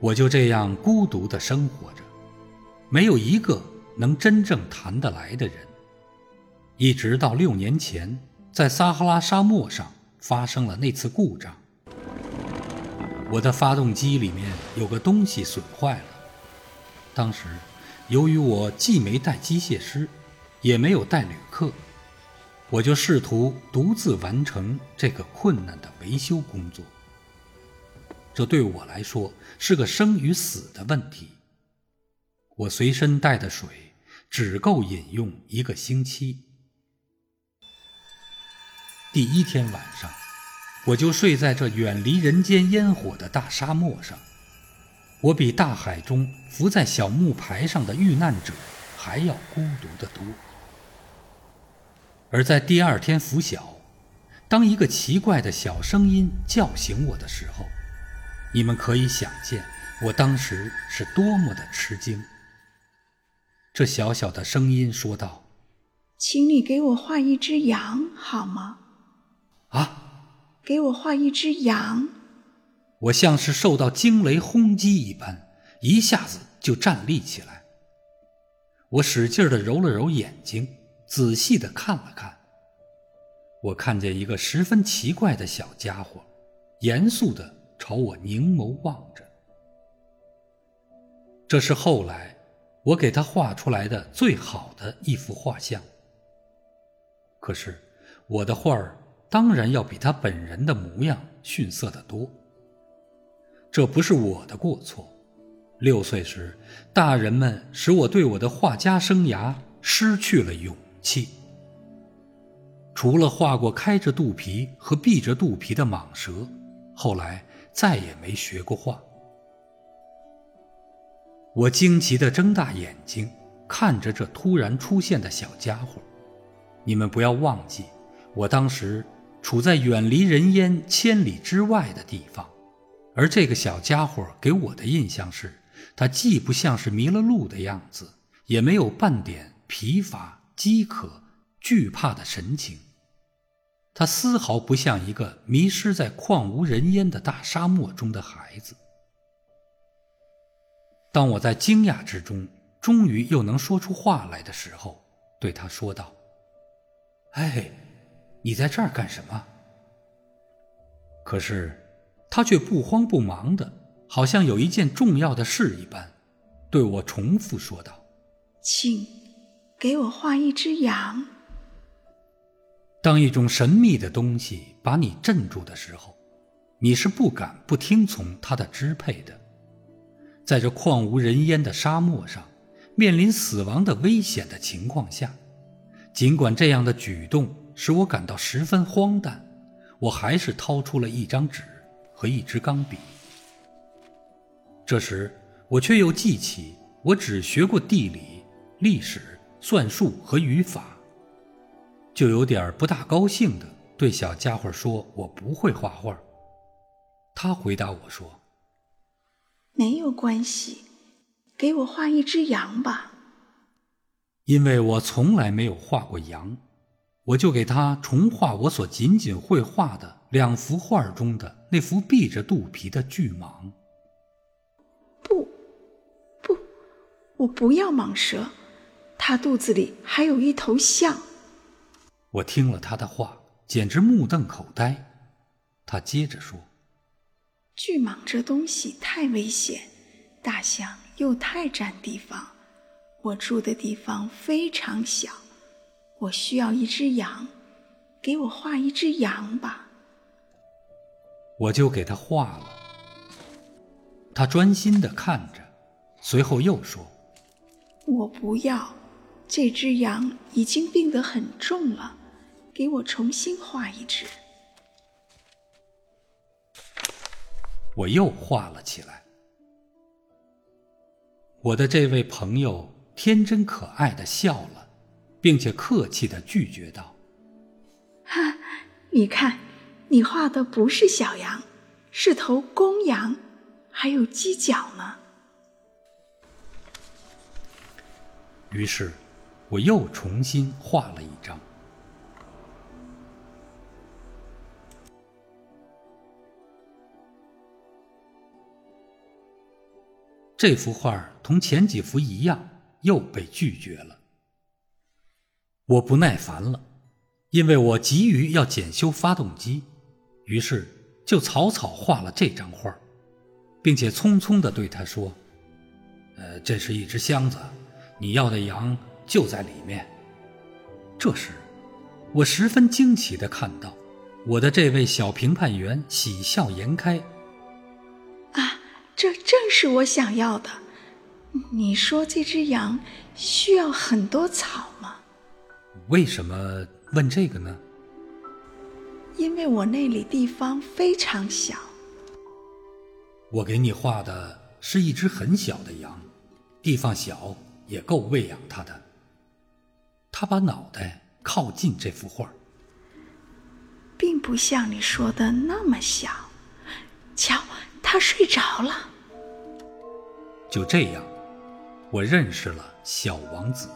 我就这样孤独地生活着，没有一个能真正谈得来的人。一直到六年前，在撒哈拉沙漠上发生了那次故障，我的发动机里面有个东西损坏了。当时，由于我既没带机械师，也没有带旅客，我就试图独自完成这个困难的维修工作。这对我来说是个生与死的问题。我随身带的水只够饮用一个星期。第一天晚上，我就睡在这远离人间烟火的大沙漠上。我比大海中浮在小木牌上的遇难者还要孤独得多。而在第二天拂晓，当一个奇怪的小声音叫醒我的时候，你们可以想见，我当时是多么的吃惊。这小小的声音说道：“请你给我画一只羊好吗？”啊！给我画一只羊。我像是受到惊雷轰击一般，一下子就站立起来。我使劲的揉了揉眼睛，仔细的看了看。我看见一个十分奇怪的小家伙，严肃地。朝我凝眸望着，这是后来我给他画出来的最好的一幅画像。可是我的画儿当然要比他本人的模样逊色得多。这不是我的过错。六岁时，大人们使我对我的画家生涯失去了勇气。除了画过开着肚皮和闭着肚皮的蟒蛇，后来。再也没学过画。我惊奇地睁大眼睛看着这突然出现的小家伙。你们不要忘记，我当时处在远离人烟千里之外的地方，而这个小家伙给我的印象是，他既不像是迷了路的样子，也没有半点疲乏、饥渴、惧怕的神情。他丝毫不像一个迷失在旷无人烟的大沙漠中的孩子。当我在惊讶之中，终于又能说出话来的时候，对他说道：“哎，你在这儿干什么？”可是，他却不慌不忙的，好像有一件重要的事一般，对我重复说道：“请给我画一只羊。”当一种神秘的东西把你镇住的时候，你是不敢不听从它的支配的。在这旷无人烟的沙漠上，面临死亡的危险的情况下，尽管这样的举动使我感到十分荒诞，我还是掏出了一张纸和一支钢笔。这时，我却又记起我只学过地理、历史、算术和语法。就有点不大高兴的对小家伙说：“我不会画画。”他回答我说：“没有关系，给我画一只羊吧。”因为我从来没有画过羊，我就给他重画我所仅仅会画的两幅画中的那幅闭着肚皮的巨蟒。不，不，我不要蟒蛇，它肚子里还有一头象。我听了他的话，简直目瞪口呆。他接着说：“巨蟒这东西太危险，大象又太占地方。我住的地方非常小，我需要一只羊，给我画一只羊吧。”我就给他画了。他专心的看着，随后又说：“我不要，这只羊已经病得很重了。”给我重新画一只。我又画了起来。我的这位朋友天真可爱的笑了，并且客气的拒绝道：“哈，你看，你画的不是小羊，是头公羊，还有犄角呢。”于是，我又重新画了一张。这幅画同前几幅一样，又被拒绝了。我不耐烦了，因为我急于要检修发动机，于是就草草画了这张画，并且匆匆地对他说：“呃，这是一只箱子，你要的羊就在里面。”这时，我十分惊奇地看到，我的这位小评判员喜笑颜开。啊，这正是我想要的。你说这只羊需要很多草吗？为什么问这个呢？因为我那里地方非常小。我给你画的是一只很小的羊，地方小也够喂养它的。他把脑袋靠近这幅画，并不像你说的那么小。他睡着了。就这样，我认识了小王子。